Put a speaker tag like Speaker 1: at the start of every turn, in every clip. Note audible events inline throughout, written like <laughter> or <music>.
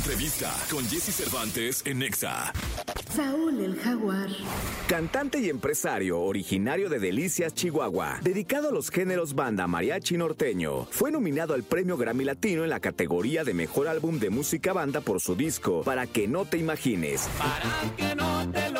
Speaker 1: entrevista con Jesse Cervantes en Nexa.
Speaker 2: Saúl el Jaguar.
Speaker 3: Cantante y empresario originario de Delicias, Chihuahua, dedicado a los géneros banda, mariachi y norteño, fue nominado al premio Grammy Latino en la categoría de Mejor Álbum de Música Banda por su disco Para que no te imagines.
Speaker 4: Para que no te lo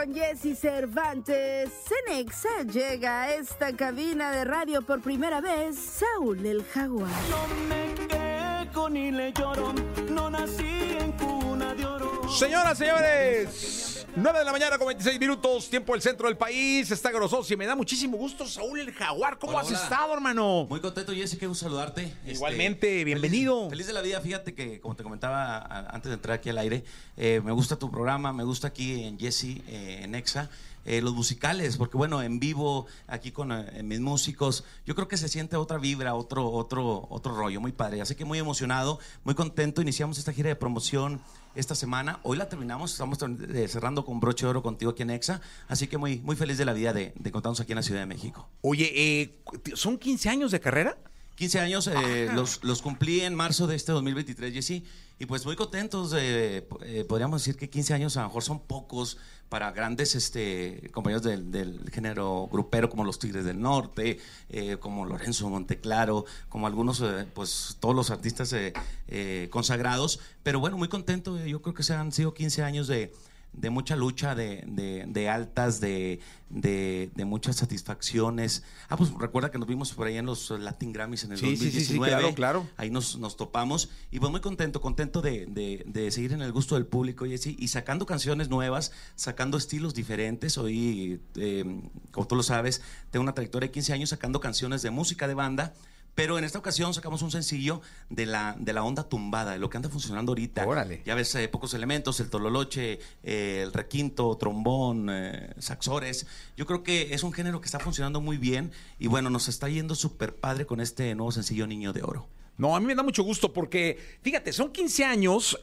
Speaker 2: con Jesse Cervantes. Cenexa llega a esta cabina de radio por primera vez. Saúl el Jaguar.
Speaker 4: No me quejo ni le lloro, no nací en cuna de oro.
Speaker 5: Señoras, señores, 9 de la mañana con 26 minutos, tiempo del centro del país, está grososo y me da muchísimo gusto, Saúl el Jaguar, ¿cómo
Speaker 6: Hola,
Speaker 5: has
Speaker 6: hola.
Speaker 5: estado, hermano?
Speaker 6: Muy contento, Jesse, qué gusto saludarte. Este,
Speaker 5: Igualmente, bienvenido.
Speaker 6: Feliz, feliz de la vida, fíjate que, como te comentaba a- antes de entrar aquí al aire, eh, me gusta tu programa, me gusta aquí en Jesse, eh, en Exa. eh, los musicales, porque bueno, en vivo, aquí con eh, mis músicos, yo creo que se siente otra vibra, otro, otro, otro rollo, muy padre. Así que muy emocionado, muy contento. Iniciamos esta gira de promoción esta semana. Hoy la terminamos, estamos eh, cerrando con broche de oro contigo aquí en Exa. Así que muy, muy feliz de la vida de, de contarnos aquí en la Ciudad de México.
Speaker 5: Oye, eh, ¿son 15 años de carrera?
Speaker 6: 15 años, eh, los, los cumplí en marzo de este 2023, Jesse, y pues muy contentos. eh, podríamos decir que 15 años a lo mejor son pocos para grandes este, compañeros del, del género grupero como los Tigres del Norte, eh, como Lorenzo Monteclaro, como algunos, eh, pues todos los artistas eh, eh, consagrados. Pero bueno, muy contento. Yo creo que se han sido 15 años de, de mucha lucha, de, de- de altas, de, de- muchas satisfacciones. Ah, pues recuerda que nos vimos por ahí en los Latin Grammys en el
Speaker 5: Sí, sí, sí, sí,
Speaker 6: 2019.
Speaker 5: claro, claro.
Speaker 6: Ahí nos, nos topamos y pues muy contento, contento de, de- de seguir en el gusto del público, Jessy, y sacando canciones nuevas, sacando estilos diferentes. Hoy, eh, como tú lo sabes, tengo una trayectoria de 15 años sacando canciones de música de banda. Pero en esta ocasión sacamos un sencillo de la, de la onda tumbada, de lo que anda funcionando ahorita.
Speaker 5: Órale.
Speaker 6: Ya ves, eh, pocos elementos, el tololoche, eh, el requinto, trombón, eh, saxores. Yo creo que es un género que está funcionando muy bien y bueno, nos está yendo súper padre con este nuevo sencillo Niño de Oro.
Speaker 5: No, a mí me da mucho gusto porque, fíjate, son 15 años,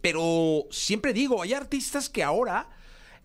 Speaker 5: pero siempre digo, hay artistas que ahora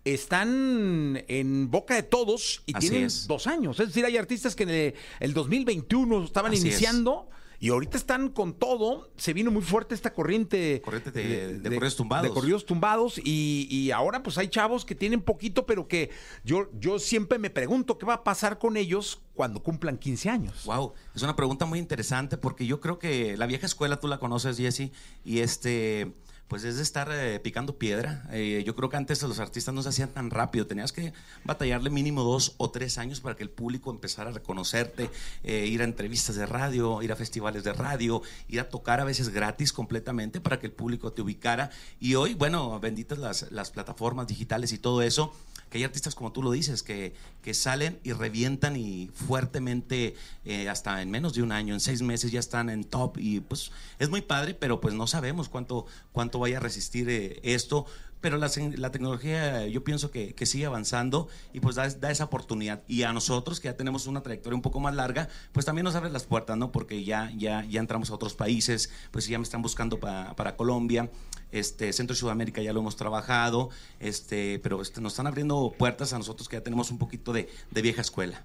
Speaker 5: están en boca de todos y
Speaker 6: Así
Speaker 5: tienen
Speaker 6: es.
Speaker 5: dos años. Es decir, hay artistas que en el, el 2021 estaban
Speaker 6: Así es.
Speaker 5: iniciando y ahorita están con todo. Se vino muy fuerte esta corriente.
Speaker 6: Corriente de- de corridos tumbados.
Speaker 5: De corridos tumbados y, y ahora pues hay chavos que tienen poquito, pero que yo, yo siempre me pregunto qué va a pasar con ellos cuando cumplan 15 años.
Speaker 6: Wow, es una pregunta muy interesante porque yo creo que la vieja escuela tú la conoces, Jesse, y este, pues es de estar eh, picando piedra. Eh, yo creo que antes los artistas no se hacían tan rápido, tenías que batallarle mínimo dos o tres años para que el público empezara a reconocerte, eh, ir a entrevistas de radio, ir a festivales de radio, ir a tocar a veces gratis completamente para que el público te ubicara. Y hoy, bueno, benditas las, las plataformas digitales y todo eso hay artistas como tú lo dices, que, que salen y revientan y fuertemente eh, hasta en menos de un año, en seis meses ya están en top y pues es muy padre, pero pues no sabemos cuánto, cuánto vaya a resistir eh, esto. Pero la, la tecnología yo pienso que, que sigue avanzando y pues da, da esa oportunidad. Y a nosotros que ya tenemos una trayectoria un poco más larga, pues también nos abre las puertas, ¿no? Porque ya, ya, ya entramos a otros países, pues ya me están buscando pa- para Colombia este Centro y Sudamérica ya lo hemos trabajado, este, pero este, nos están abriendo puertas a nosotros que ya tenemos un poquito de, de vieja escuela.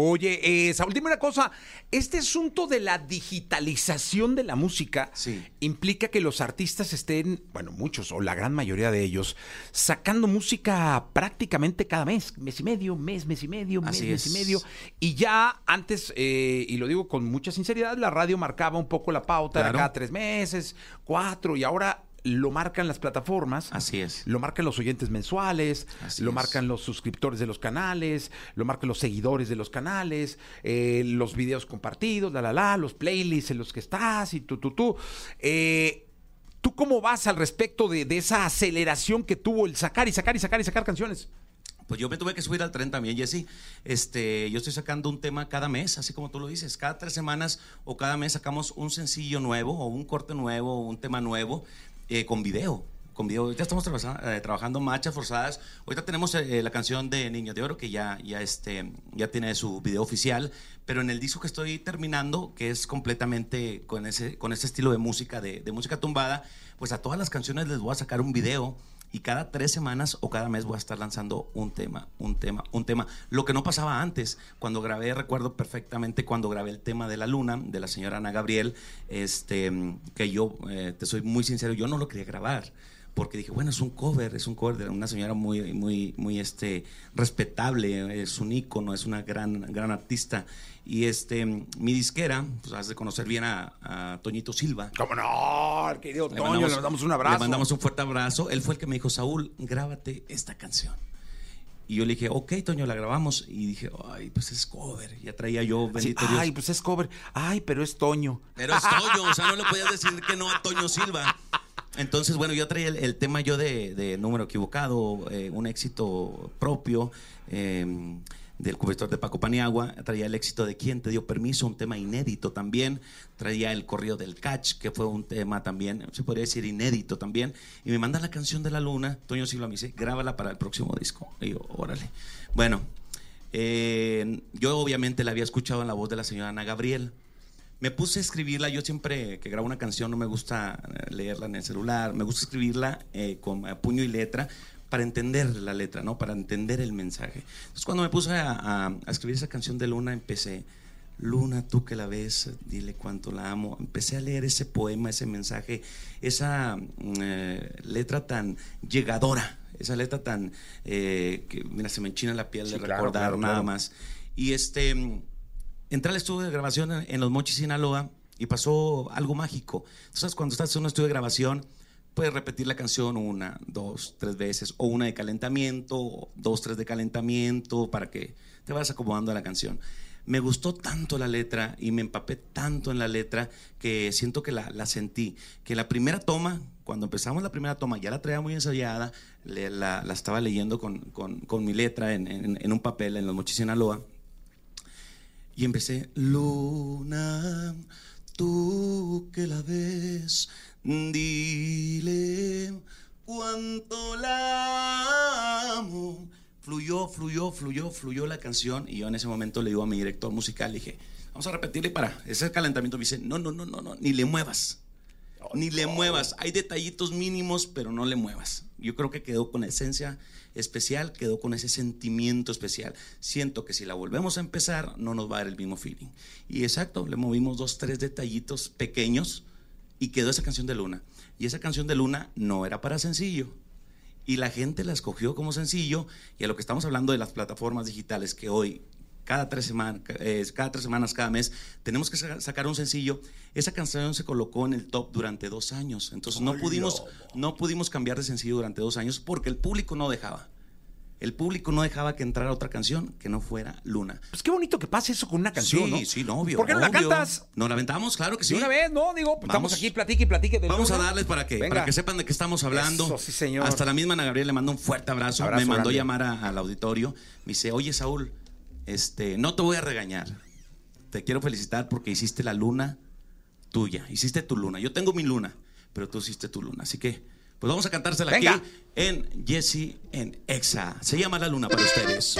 Speaker 5: Oye, eh, Saúl, dime una cosa. Este asunto de la digitalización de la música
Speaker 6: Sí.
Speaker 5: implica que los artistas estén, bueno, muchos o la gran mayoría de ellos, sacando música prácticamente cada mes, mes y medio, mes, mes y medio, mes, mes y medio. Y ya antes, eh, y lo digo con mucha sinceridad, la radio marcaba un poco la pauta, era cada tres meses, cuatro, y ahora lo marcan las plataformas.
Speaker 6: Así es.
Speaker 5: Lo marcan los oyentes mensuales,
Speaker 6: Así
Speaker 5: lo
Speaker 6: es.
Speaker 5: marcan los suscriptores de los canales, lo marcan los seguidores de los canales, eh, los videos compartidos, la la la, los playlists en los que estás y tú, tú, tú. Eh, ¿Tú cómo vas al respecto de, de esa aceleración que tuvo el sacar y sacar y sacar y sacar canciones?
Speaker 6: Pues yo me tuve que subir al tren también, Jesse. Este, yo estoy sacando un tema cada mes, así como tú lo dices. Cada tres semanas o cada mes sacamos un sencillo nuevo o un corte nuevo o un tema nuevo eh, con video. Con video. Ahorita estamos trabajando, eh, trabajando marchas forzadas. Ahorita tenemos eh, la canción de Niño de Oro que ya, ya, este, ya tiene su video oficial. Pero en el disco que estoy terminando, que es completamente con ese, con ese estilo de música, de, de música tumbada, pues a todas las canciones les voy a sacar un video y cada tres semanas o cada mes voy a estar lanzando un tema, un tema, un tema. Lo que no pasaba antes, cuando grabé, recuerdo perfectamente cuando grabé el tema de la luna de la señora Ana Gabriel, este, que yo, eh, te soy muy sincero, yo no lo quería grabar porque dije, bueno, es un cover, es un cover de una señora muy, muy, muy este, respetable, es un ícono, es una gran, gran artista. Y este, mi disquera, pues has de conocer bien a, a Toñito Silva.
Speaker 5: ¿Cómo no? Querido Toño, le mandamos un abrazo.
Speaker 6: Le mandamos un fuerte abrazo. Él fue el que me dijo, Saúl, grábate esta canción. Y yo le dije, ok, Toño, la grabamos. Y dije, ay, pues es cover. Ya traía yo,
Speaker 5: Sí,
Speaker 6: bendito Dios.
Speaker 5: ay, pues es cover. Ay, pero es Toño.
Speaker 6: Pero es Toño, o sea, no le podías decir que no a Toño Silva. Entonces, bueno, yo traía el, el tema yo de, de número equivocado, eh, un éxito propio eh, del cubrector de Paco Paniagua, traía el éxito de Quién te dio permiso, un tema inédito también, traía el corrido del catch, que fue un tema también, se podría decir inédito también, y me manda la canción de la luna, Toño Silva me dice, grábala para el próximo disco. Y yo, órale. Bueno, eh, yo obviamente la había escuchado en la voz de la señora Ana Gabriel. Me puse a escribirla, yo siempre que grabo una canción no me gusta eh, leerla en el celular, me gusta escribirla eh, con puño y letra para entender la letra, ¿no? Para entender el mensaje. Entonces cuando me puse a, a- a escribir esa canción de Luna, empecé, Luna, tú que la ves, dile cuánto la amo. Empecé a leer ese poema, ese mensaje, esa mm, eh, letra tan llegadora, esa letra tan, eh, que mira, se me enchina la piel
Speaker 5: Sí,
Speaker 6: de
Speaker 5: claro,
Speaker 6: recordar
Speaker 5: claro,
Speaker 6: nada
Speaker 5: claro.
Speaker 6: más. Y este, entré al estudio de grabación en, en Los Mochis, Sinaloa, y pasó algo mágico. Entonces, cuando estás en un estudio de grabación, puedes repetir la canción una, dos, tres veces, o una de calentamiento, o dos, tres de calentamiento, para que te vayas acomodando a la canción. Me gustó tanto la letra y me empapé tanto en la letra que siento que la, la sentí. Que la primera toma, cuando empezamos la primera toma, ya la traía muy ensayada, le- la, la estaba leyendo con, con- con mi letra en, en- en un papel en Los Mochis, Sinaloa. Y empecé, Luna, tú que la ves, dile cuánto la amo. Fluyó, fluyó, fluyó, fluyó la canción y yo en ese momento le digo a mi director musical, le dije, vamos a repetirle para ese calentamiento. Me dice, no, no, no, no, no, ni le muevas. Ni le muevas. Hay detallitos mínimos, pero no le muevas. Yo creo que quedó con esencia especial, quedó con ese sentimiento especial. Siento que si la volvemos a empezar, no nos va a dar el mismo feeling. Y exacto, le movimos dos, tres detallitos pequeños y quedó esa canción de Luna. Y esa canción de Luna no era para sencillo. Y la gente la escogió como sencillo. Y a lo que estamos hablando de las plataformas digitales que hoy, cada tres, semanas, cada tres semanas, cada mes, tenemos que sa- sacar un sencillo. Esa canción se colocó en el top durante dos años. Entonces no pudimos, no pudimos cambiar de sencillo durante dos años porque el público no dejaba. El público no dejaba que entrara otra canción que no fuera Luna.
Speaker 5: Pues qué bonito que pase eso con una canción,
Speaker 6: sí,
Speaker 5: ¿no?
Speaker 6: sí, no, obvio.
Speaker 5: ¿Por qué no la cantas?
Speaker 6: ¿No la aventamos? Claro que sí.
Speaker 5: De una vez, ¿no? Digo, pues
Speaker 6: Vamos.
Speaker 5: estamos aquí, platique y platique. de
Speaker 6: Vamos a darles para que,
Speaker 5: Venga.
Speaker 6: para que sepan de qué estamos hablando.
Speaker 5: Eso, sí, señor.
Speaker 6: Hasta la misma Ana Gabriel le mando un fuerte abrazo.
Speaker 5: Abrazo
Speaker 6: Me mandó
Speaker 5: grande.
Speaker 6: llamar a- al auditorio. Me dice, oye Saúl, este, no te voy a regañar. Te quiero felicitar porque hiciste la luna tuya. Hiciste tu luna. Yo tengo mi luna, pero tú hiciste tu luna. Así que, pues vamos a cantársela
Speaker 5: Venga.
Speaker 6: aquí en Jesse en Exa. Se llama La Luna para ustedes.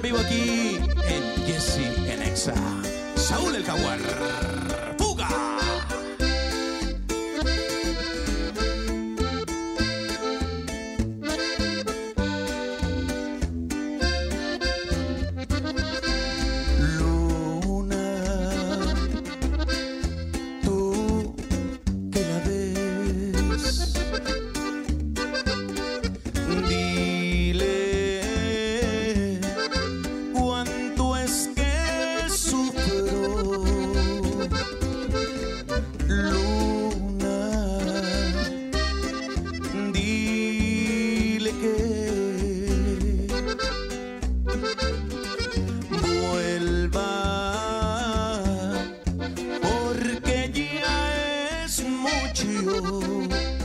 Speaker 6: vivo aquí en Jesse en Exa. Saúl el
Speaker 5: Jaguar. mutiou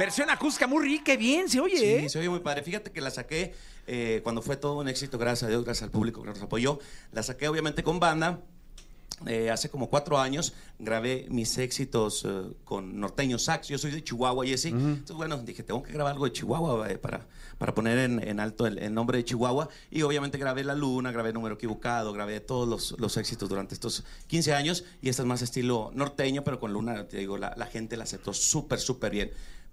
Speaker 6: Versión acústica
Speaker 5: muy rica, bien, se oye,
Speaker 6: Sí,
Speaker 5: ¿eh?
Speaker 6: se oye muy padre. Fíjate que la saqué eh, cuando fue todo un éxito, gracias a Dios, gracias al público que nos apoyó. La saqué obviamente con banda. Eh, hace como cuatro años grabé mis éxitos eh, con Norteño Sax. Yo soy de Chihuahua, Jesse. Entonces, bueno, dije, tengo que grabar algo de Chihuahua eh, para, para poner en, en alto el, el nombre de Chihuahua. Y obviamente grabé La Luna, grabé Número Equivocado, grabé todos los, los éxitos durante estos 15 años. Y este es más estilo norteño, pero con Luna, te digo, la, la gente la aceptó súper, súper bien.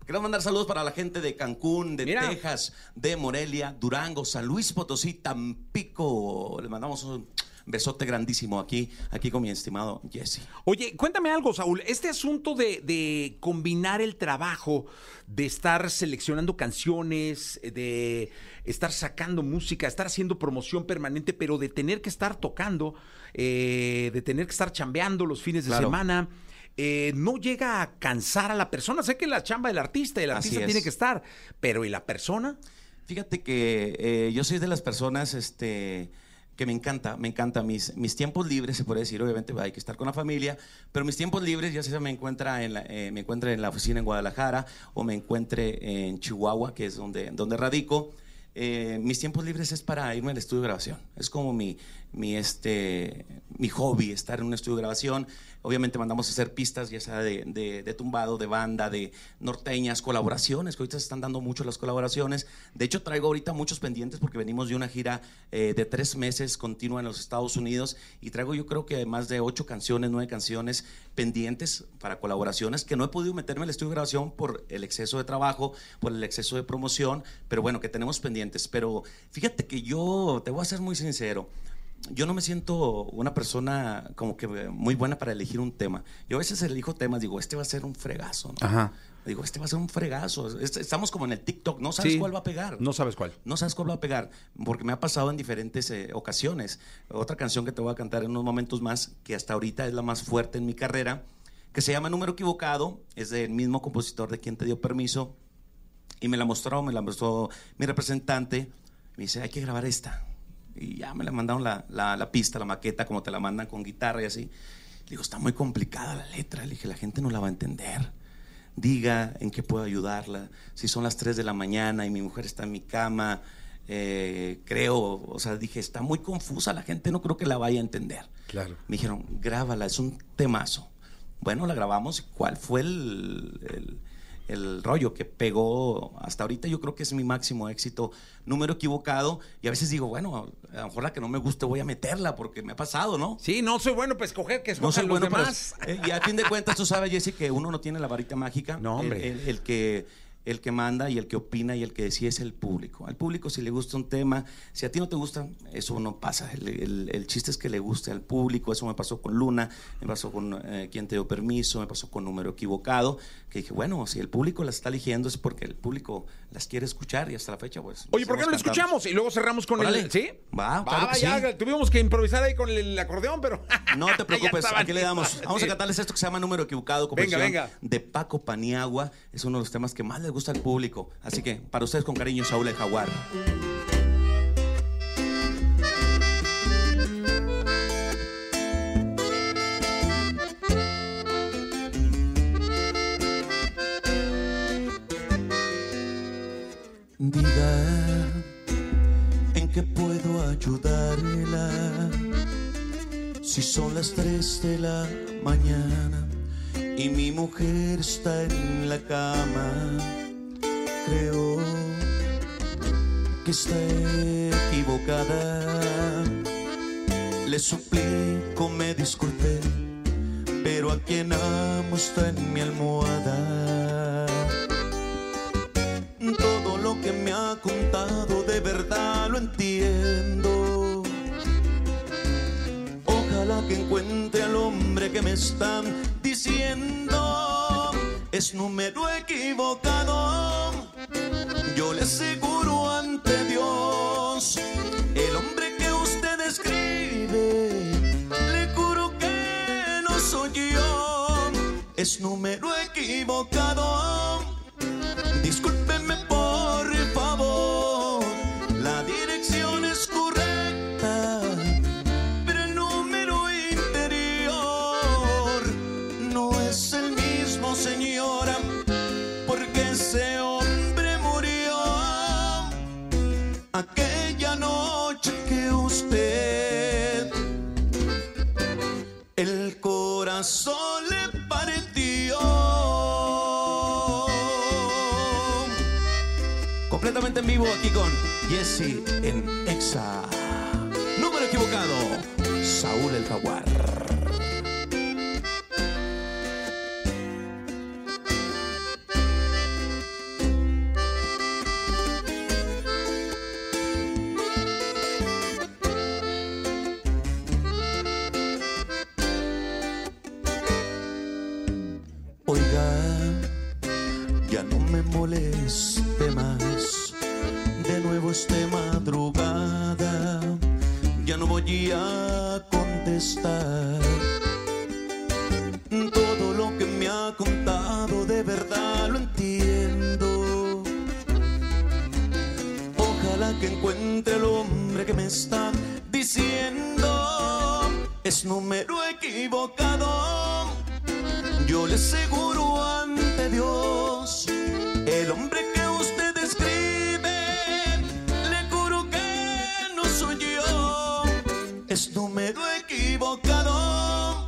Speaker 6: Quiero mandar saludos para la gente de Cancún, de
Speaker 5: Mira.
Speaker 6: Texas, de Morelia, Durango, San Luis Potosí, Tampico. Le mandamos un besote grandísimo aquí, aquí con mi estimado Jesse.
Speaker 5: Oye, cuéntame algo, Saúl. Este asunto de, de combinar el trabajo, de estar seleccionando canciones, de estar sacando música, estar haciendo promoción permanente, pero de tener que estar tocando, eh, de tener que estar chambeando los fines de
Speaker 6: Claro.
Speaker 5: semana. Eh, no llega a cansar a la persona. Sé que la chamba del artista, el artista tiene que estar, pero ¿y la persona?
Speaker 6: Fíjate que eh, yo soy de las personas este, que me encanta, me encanta mis, mis tiempos libres, se puede decir, obviamente hay que estar con la familia, pero mis tiempos libres ya sea me encuentra en la, eh, me encuentre en la oficina en Guadalajara o me encuentre en Chihuahua, que es donde, donde radico. eh, mis tiempos libres es para irme al estudio de grabación. Es como mi, mi, este, mi hobby, estar en un estudio de grabación. Obviamente mandamos a hacer pistas, ya sea de, de- tumbado, de banda, de norteñas, colaboraciones, que ahorita se están dando mucho las colaboraciones. De hecho, traigo ahorita muchos pendientes porque venimos de una gira eh, de tres meses continua en los Estados Unidos y traigo yo creo que más de ocho canciones, nueve canciones pendientes para colaboraciones que no he podido meterme al estudio de grabación por el exceso de trabajo, por el exceso de promoción, pero bueno, que tenemos pendientes. Pero fíjate que yo, te voy a ser muy sincero, yo no me siento una persona como que muy buena para elegir un tema. Yo a veces elijo temas, digo, este va a ser un fregazo. ¿no?
Speaker 5: Ajá.
Speaker 6: Digo, este va a ser un fregazo. Estamos como en el TikTok, no sabes
Speaker 5: Sí.
Speaker 6: cuál va a pegar.
Speaker 5: No sabes cuál.
Speaker 6: No sabes cuál va a pegar, porque me ha pasado en diferentes eh, ocasiones. Otra canción que te voy a cantar en unos momentos más, que hasta ahorita es la más fuerte en mi carrera, que se llama Número Equivocado, es del mismo compositor de quien te dio permiso, y me la mostró, me la mostró mi representante, me dice, hay que grabar esta. Y ya me la mandaron la, la- la pista, la maqueta, como te la mandan con guitarra y así. Le digo, está muy complicada la letra. Le dije, la gente no la va a entender. Diga en qué puedo ayudarla. Si son las 3 de la mañana y mi mujer está en mi cama, eh, creo, o sea, dije, está muy confusa, la gente no creo que la vaya a entender.
Speaker 5: Claro.
Speaker 6: Me dijeron, grábala, es un temazo. Bueno, la grabamos. ¿Cuál fue el, el- el rollo que pegó hasta ahorita? Yo creo que es mi máximo éxito. Número equivocado. Y a veces digo, bueno, a lo mejor la que no me guste voy a meterla porque me ha pasado, ¿no?
Speaker 5: Sí, no soy bueno para escoger que
Speaker 6: No
Speaker 5: escojan
Speaker 6: soy
Speaker 5: los
Speaker 6: bueno para-
Speaker 5: demás. <laughs>
Speaker 6: eh, y a fin de cuentas, tú sabes, Jesse, que uno no tiene la varita mágica.
Speaker 5: No, hombre.
Speaker 6: El, el- el que, el que manda y el que opina y el que decide es el público. Al público, si le gusta un tema, si a ti no te gusta, eso no pasa. El, el- el chiste es que le guste al público. Eso me pasó con Luna, me pasó con eh, Quien te dio permiso, me pasó con Número Equivocado. Que dije, bueno, si el público las está eligiendo es porque el público las quiere escuchar y hasta la fecha, pues.
Speaker 5: Oye, ¿por qué no lo
Speaker 6: cantamos.
Speaker 5: escuchamos? Y luego cerramos con
Speaker 6: Órale.
Speaker 5: el. ¿Sí?
Speaker 6: Va, claro que
Speaker 5: ya,
Speaker 6: sí.
Speaker 5: tuvimos que improvisar ahí con el acordeón, pero.
Speaker 6: No te <laughs> preocupes, aquí le damos. Vamos a cantarles esto que se llama Número Equivocado,
Speaker 5: Venga,
Speaker 6: composición
Speaker 5: venga.
Speaker 6: de Paco Paniagua. Es uno de los temas que más les gusta al público. Así que, para ustedes con cariño, Saúl el Jaguar. Son las 3 de la mañana y mi mujer está en la cama, creo que está equivocada. Le suplico me disculpe, pero a quien amo está en mi almohada. Todo lo que me ha contado de verdad lo entiendo. Que encuentre al hombre que me están diciendo. Es número equivocado. Yo le aseguro ante Dios. El hombre que usted escribe. Le juro que no soy yo. Es número equivocado. Discúlpeme por completamente en vivo aquí con Jesse en Exa. Número equivocado, Saúl el Jaguar. Es número equivocado. Yo le aseguro ante Dios, el hombre que usted describe, le juro que no soy yo, es número equivocado.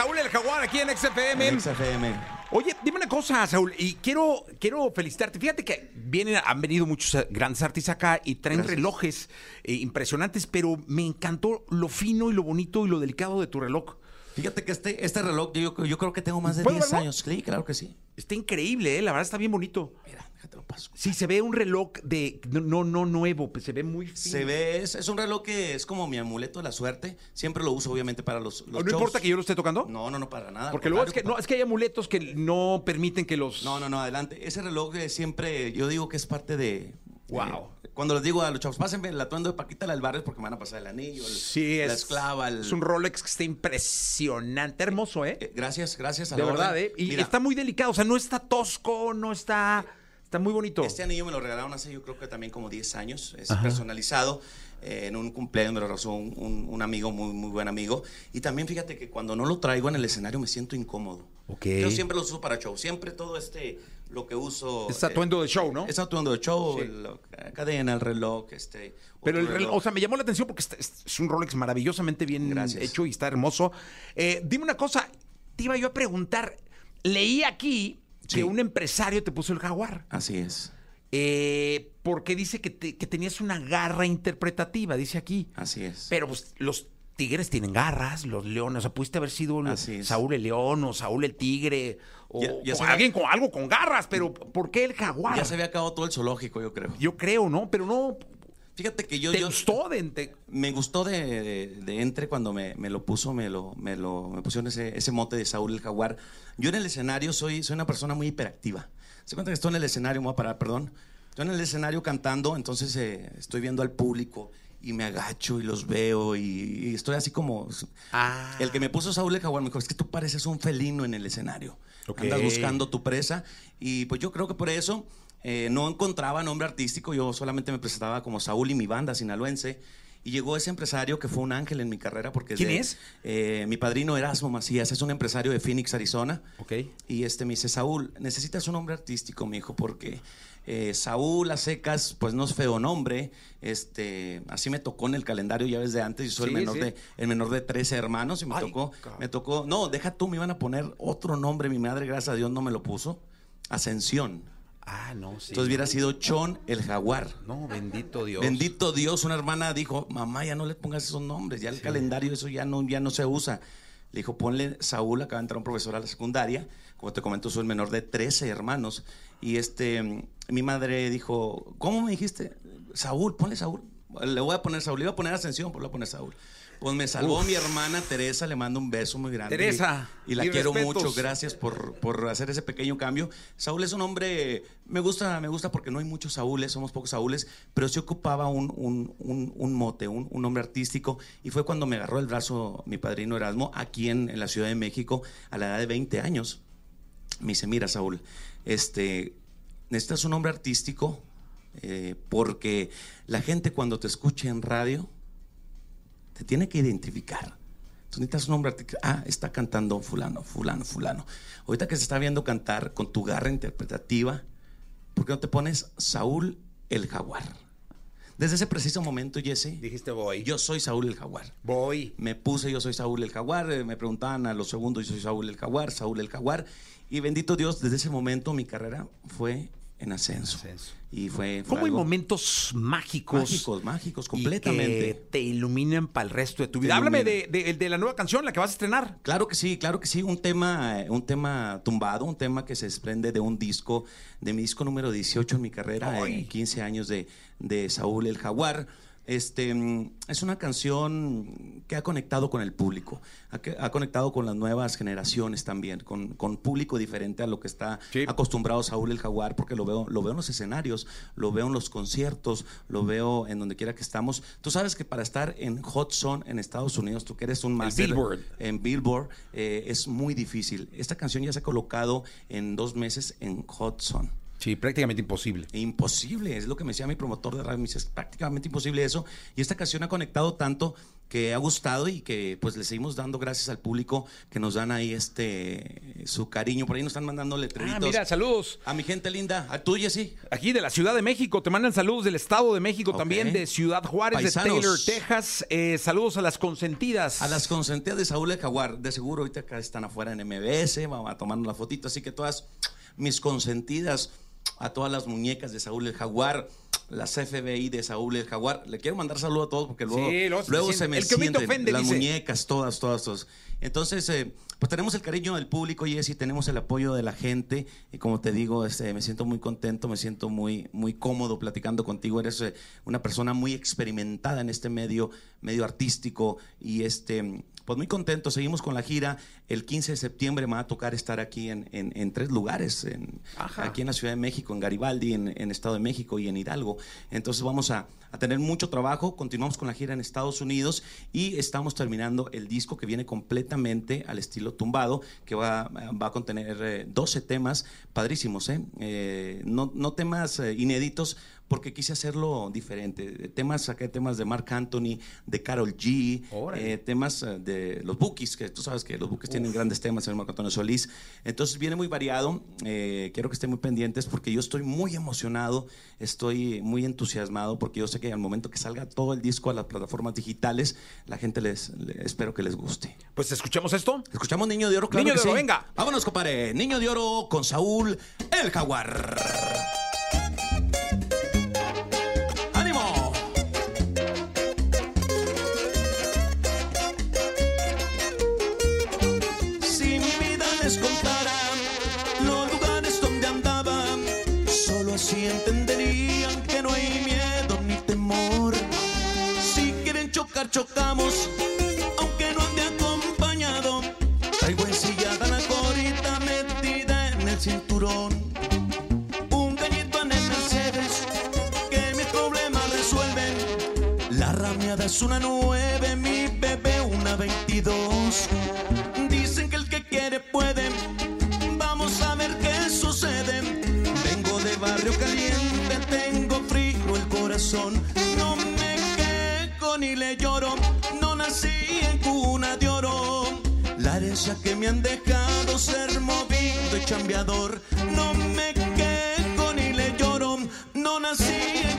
Speaker 5: Saúl el Jaguar aquí en XFM.
Speaker 6: En XFM.
Speaker 5: Oye, dime una cosa, Saúl, y quiero, quiero felicitarte. Fíjate que vienen, han venido muchos eh, grandes artistas acá y traen
Speaker 6: Gracias.
Speaker 5: relojes eh, impresionantes, pero me encantó lo fino y lo bonito y lo delicado de tu reloj.
Speaker 6: Fíjate que este, este reloj, yo, yo creo que tengo más de
Speaker 5: ¿Puedo
Speaker 6: 10
Speaker 5: verlo?
Speaker 6: años. Sí, claro que sí.
Speaker 5: Está increíble, ¿eh? la verdad está bien bonito.
Speaker 6: Mira, déjate lo paso.
Speaker 5: Sí, se ve un reloj de no no, no nuevo, pues se ve muy fino.
Speaker 6: Se ve, es, es un reloj que es como mi amuleto de la suerte. Siempre lo uso, obviamente, para los, los
Speaker 5: ¿No
Speaker 6: shows.
Speaker 5: importa que yo lo esté tocando?
Speaker 6: No, no, no, para nada.
Speaker 5: Porque luego es que, no, es que hay amuletos que no permiten que los...
Speaker 6: No, no, no, adelante. Ese reloj eh, siempre, yo digo que es parte de.
Speaker 5: Wow.
Speaker 6: eh, cuando les digo a los chavos, pásenme el atuendo de Paquita del barrio porque me van a pasar el anillo, el-
Speaker 5: Sí, es,
Speaker 6: la esclava. el-
Speaker 5: es un Rolex que está impresionante, hermoso, ¿eh?
Speaker 6: Eh, gracias, gracias. a
Speaker 5: de
Speaker 6: la
Speaker 5: verdad,
Speaker 6: orden.
Speaker 5: ¿eh? Y
Speaker 6: Mira,
Speaker 5: está muy delicado, o sea, no está tosco, no está... Está muy bonito.
Speaker 6: Este anillo me lo regalaron hace yo creo que también como 10 años. Es personalizado. Eh, en un cumpleaños me lo regaló un, un- un amigo, muy, muy buen amigo. Y también fíjate que cuando no lo traigo en el escenario me siento incómodo.
Speaker 5: Ok.
Speaker 6: Yo siempre lo uso para show. Siempre todo este, lo que uso.
Speaker 5: Es atuendo de show, ¿no?
Speaker 6: Es atuendo de show,
Speaker 5: Sí.
Speaker 6: la cadena, el reloj, este.
Speaker 5: Pero el reloj, o sea, me llamó la atención porque es, es un Rolex maravillosamente bien
Speaker 6: Gracias.
Speaker 5: hecho y está hermoso. Eh, dime una cosa, te iba yo a preguntar, leí aquí
Speaker 6: Sí.
Speaker 5: que un empresario te puso el jaguar.
Speaker 6: Así es,
Speaker 5: Eh, porque dice que, te- que tenías una garra interpretativa, dice aquí.
Speaker 6: así es.
Speaker 5: Pero pues, los tigres tienen garras, los leones. O sea, pudiste haber sido
Speaker 6: es.
Speaker 5: Saúl el león o Saúl el tigre o,
Speaker 6: Ya-
Speaker 5: o alguien con algo con garras, pero ¿por qué el jaguar?
Speaker 6: ya se había acabado todo el zoológico, yo creo.
Speaker 5: Yo creo, ¿no? Pero no.
Speaker 6: Fíjate que yo.
Speaker 5: ¿Te
Speaker 6: yo-
Speaker 5: gustó de, de-
Speaker 6: Me gustó de, de- de entre cuando me, me lo puso, me lo, me lo me pusieron ese, ese mote de Saúl el Jaguar. Yo en el escenario soy, soy una persona muy hiperactiva. Se cuenta que estoy en el escenario, me voy a parar, perdón. Estoy en el escenario cantando, entonces eh, estoy viendo al público y me agacho y los veo y, y estoy así como...
Speaker 5: Ah.
Speaker 6: El que me puso Saúl el Jaguar me dijo, es que tú pareces un felino en el escenario.
Speaker 5: Ok.
Speaker 6: Andas buscando tu presa y pues yo creo que por eso eh, no encontraba nombre artístico, yo solamente me presentaba como Saúl y mi banda sinaloense. Y llegó ese empresario que fue un ángel en mi carrera porque
Speaker 5: ¿Quién
Speaker 6: de-
Speaker 5: es?
Speaker 6: eh, mi padrino Erasmo Macías es un empresario de Phoenix, Arizona.
Speaker 5: Ok.
Speaker 6: Y este me dice, Saúl, necesitas un nombre artístico, mi hijo, porque eh, Saúl a secas, pues no es feo nombre. Este, así me tocó en el calendario ya desde antes. Yo soy
Speaker 5: Sí,
Speaker 6: el menor
Speaker 5: sí.
Speaker 6: de el menor de 13 hermanos y me
Speaker 5: Ay,
Speaker 6: tocó,
Speaker 5: cabrón.
Speaker 6: me tocó. No, deja tú, me iban a poner otro nombre. Mi madre, gracias a Dios, no me lo puso. Ascensión.
Speaker 5: Ah, no, sí.
Speaker 6: Entonces hubiera sido Chon el Jaguar.
Speaker 5: No, bendito Dios.
Speaker 6: Bendito Dios, una hermana dijo, mamá, ya no le pongas esos nombres, ya el calendario eso ya no, ya no se usa. Le dijo, ponle Saúl, acaba de entrar un profesor a la secundaria, como te comento, soy el menor de 13 hermanos. Y este, mi madre dijo, ¿cómo me dijiste? Saúl, ponle Saúl. Le voy a poner Saúl, le iba a poner Ascensión, pues le voy a poner Saúl. Pues me salvó
Speaker 5: Uf.
Speaker 6: mi hermana Teresa, le mando un beso muy grande.
Speaker 5: Teresa,
Speaker 6: Y, y la quiero
Speaker 5: respetos.
Speaker 6: mucho, gracias por, por hacer ese pequeño cambio. Saúl es un hombre, me gusta, me gusta porque no hay muchos Saúles, somos pocos Saúles, pero sí ocupaba un, un, un- un mote, un, un hombre artístico. Y fue cuando me agarró el brazo mi padrino Erasmo, aquí en, en la Ciudad de México, a la edad de 20 años. Me dice, mira Saúl, este, necesitas un hombre artístico eh, porque la gente cuando te escucha en radio te tiene que identificar. Tú necesitas un hombre artístico. Ah, está cantando fulano, fulano, fulano. Ahorita que se está viendo cantar con tu garra interpretativa, ¿por qué no te pones Saúl el Jaguar? Desde ese preciso momento, Jesse,
Speaker 5: Dijiste voy.
Speaker 6: yo soy Saúl el Jaguar.
Speaker 5: voy.
Speaker 6: Me puse, yo soy Saúl el Jaguar, eh, me preguntaban a los segundos, yo soy Saúl el Jaguar, Saúl el Jaguar. Y bendito Dios, desde ese momento mi carrera fue en ascenso.
Speaker 5: Ascenso.
Speaker 6: Y fue... fue
Speaker 5: ¿Cómo hay momentos mágicos?
Speaker 6: Mágicos, mágicos,
Speaker 5: y
Speaker 6: completamente.
Speaker 5: que te iluminan para el resto de tu vida. Háblame de, de- de la nueva canción, la que vas a estrenar.
Speaker 6: Claro que sí, claro que sí. Un tema, eh, un tema tumbado, un tema que se desprende de un disco, de mi disco número 18 en mi carrera, en 15 años de, de Saúl el Jaguar. Este, mm, es una canción que ha conectado con el público, ha, conectado con las nuevas generaciones también, con, con público diferente a lo que está
Speaker 5: Sí.
Speaker 6: acostumbrado Saúl el Jaguar, porque lo veo, lo veo en los escenarios, lo veo en los conciertos, lo veo en donde quiera que estamos. Tú sabes que para estar en Hot Zone en Estados Unidos, tú que eres un máster
Speaker 5: Billboard.
Speaker 6: en Billboard, eh, es muy difícil. Esta canción ya se ha colocado en dos meses en Hot Zone.
Speaker 5: Sí, prácticamente imposible.
Speaker 6: Imposible, es lo que me decía mi promotor de radio, me dice, es prácticamente imposible eso. Y esta canción ha conectado tanto que ha gustado y que pues le seguimos dando gracias al público que nos dan ahí este su cariño. Por ahí nos están mandando letreritos.
Speaker 5: Ah, mira, saludos.
Speaker 6: A mi gente linda, a tuya sí.
Speaker 5: Aquí de la Ciudad de México, te mandan saludos del Estado de México, también de Ciudad Juárez,
Speaker 6: Paisanos.
Speaker 5: de Taylor, Texas. Eh, saludos a las consentidas.
Speaker 6: A las consentidas de Saúl el Jaguar, de seguro ahorita acá están afuera en MBS, vamos a tomarnos la fotito, así que todas mis consentidas, a todas las muñecas de Saúl el Jaguar, las FBI de Saúl el Jaguar, le quiero mandar saludo a todos porque luego,
Speaker 5: Sí, luego se
Speaker 6: luego me sienten
Speaker 5: ofende,
Speaker 6: las
Speaker 5: dice.
Speaker 6: muñecas, todas, todas, todas. Entonces, eh, pues tenemos el cariño del público, Jessy, tenemos el apoyo de la gente y como te digo, este, me siento muy contento, me siento muy, muy cómodo platicando contigo. Eres eh, una persona muy experimentada en este medio, medio artístico y este, pues muy contento. Seguimos con la gira. El 15 de septiembre me va a tocar estar aquí en, en- en tres lugares, en- aquí en la Ciudad de México, en Garibaldi, en, Estado de México y en Hidalgo. Entonces vamos a, a tener mucho trabajo. Continuamos con la gira en Estados Unidos y estamos terminando el disco que viene completamente al estilo tumbado, que va, va a contener eh, 12 temas padrísimos, ¿eh? Eh, no, no temas eh, inéditos porque quise hacerlo diferente. Temas, saqué temas de Mark Anthony, de Carol G, eh, temas de los Bookies, que tú sabes que los Bookies tienen grandes temas, el Marco Antonio Solís. Entonces viene muy variado. eh, quiero que estén muy pendientes porque yo estoy muy emocionado, estoy muy entusiasmado porque yo sé que al momento que salga todo el disco a las plataformas digitales, la gente les, le- espero que les guste.
Speaker 5: Pues escuchemos esto.
Speaker 6: Escuchamos Niño de Oro, claro
Speaker 5: Niño
Speaker 6: que
Speaker 5: de Oro,
Speaker 6: sí.
Speaker 5: venga.
Speaker 6: Vámonos, compadre. Niño de Oro con Saúl el Jaguar. Vida No nací en cuna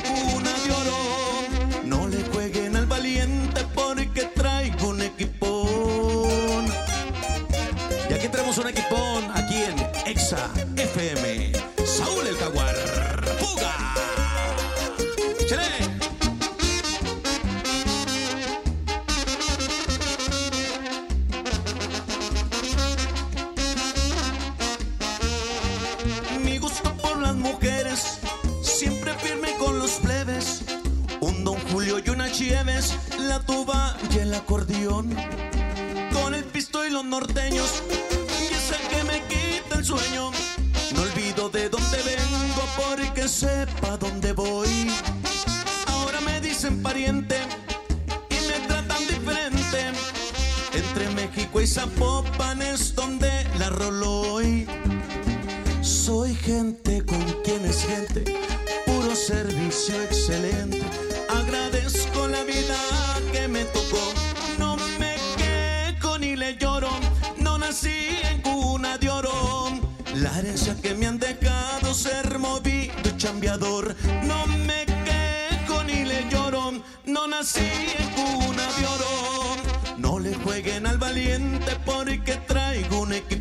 Speaker 6: gente con quien es gente, puro servicio excelente. Agradezco la vida que me tocó, no me quejo ni le lloro, no nací en cuna de oro. La herencia que me han dejado ser movido y chambeador, no me quejo ni le lloro, no nací en cuna de oro. No le jueguen al valiente porque traigo un equipón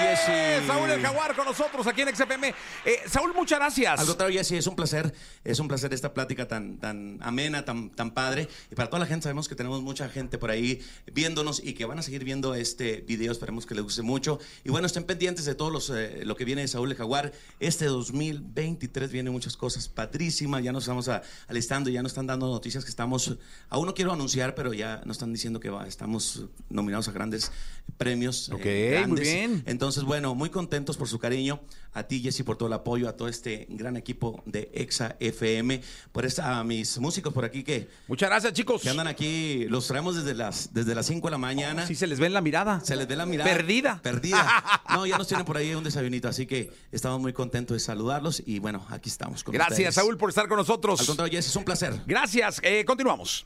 Speaker 5: ¡Ájale!
Speaker 6: Jessy.
Speaker 5: Saúl El Jaguar con nosotros aquí en XFM. Eh, Saúl, muchas gracias.
Speaker 6: Al contrario, Jessy, es un placer, es un placer esta plática tan, tan amena, tan, tan padre. Y para toda la gente, sabemos que tenemos mucha gente por ahí viéndonos y que van a seguir viendo este video. Esperemos que les guste mucho. Y bueno, estén pendientes de todo los, eh, lo que viene de Saúl el Jaguar. Este 2023 viene muchas cosas padrísimas. Ya nos estamos a- alistando, ya nos están dando noticias que estamos. Aún no quiero anunciar, pero ya nos están diciendo que va, estamos nominados a grandes premios. eh,
Speaker 5: Ok, muy bien.
Speaker 6: Entonces, bueno, muy contentos por su cariño. A ti, Jesse, por todo el apoyo, a todo este gran equipo de Exa FM, por esta, a mis músicos por aquí que,
Speaker 5: Muchas gracias, chicos.
Speaker 6: que andan aquí, los traemos desde las desde las 5 de la mañana.
Speaker 5: Sí se les ve en la mirada.
Speaker 6: Se les ve la mirada.
Speaker 5: Perdida.
Speaker 6: Perdida. <laughs> No, ya nos tienen por ahí un desayunito, así que estamos muy contentos de saludarlos y bueno, aquí estamos con
Speaker 5: Gracias,
Speaker 6: ustedes.
Speaker 5: Saúl, por estar con nosotros.
Speaker 6: Al contrario, Jesse, es un placer.
Speaker 5: Gracias. Eh, continuamos.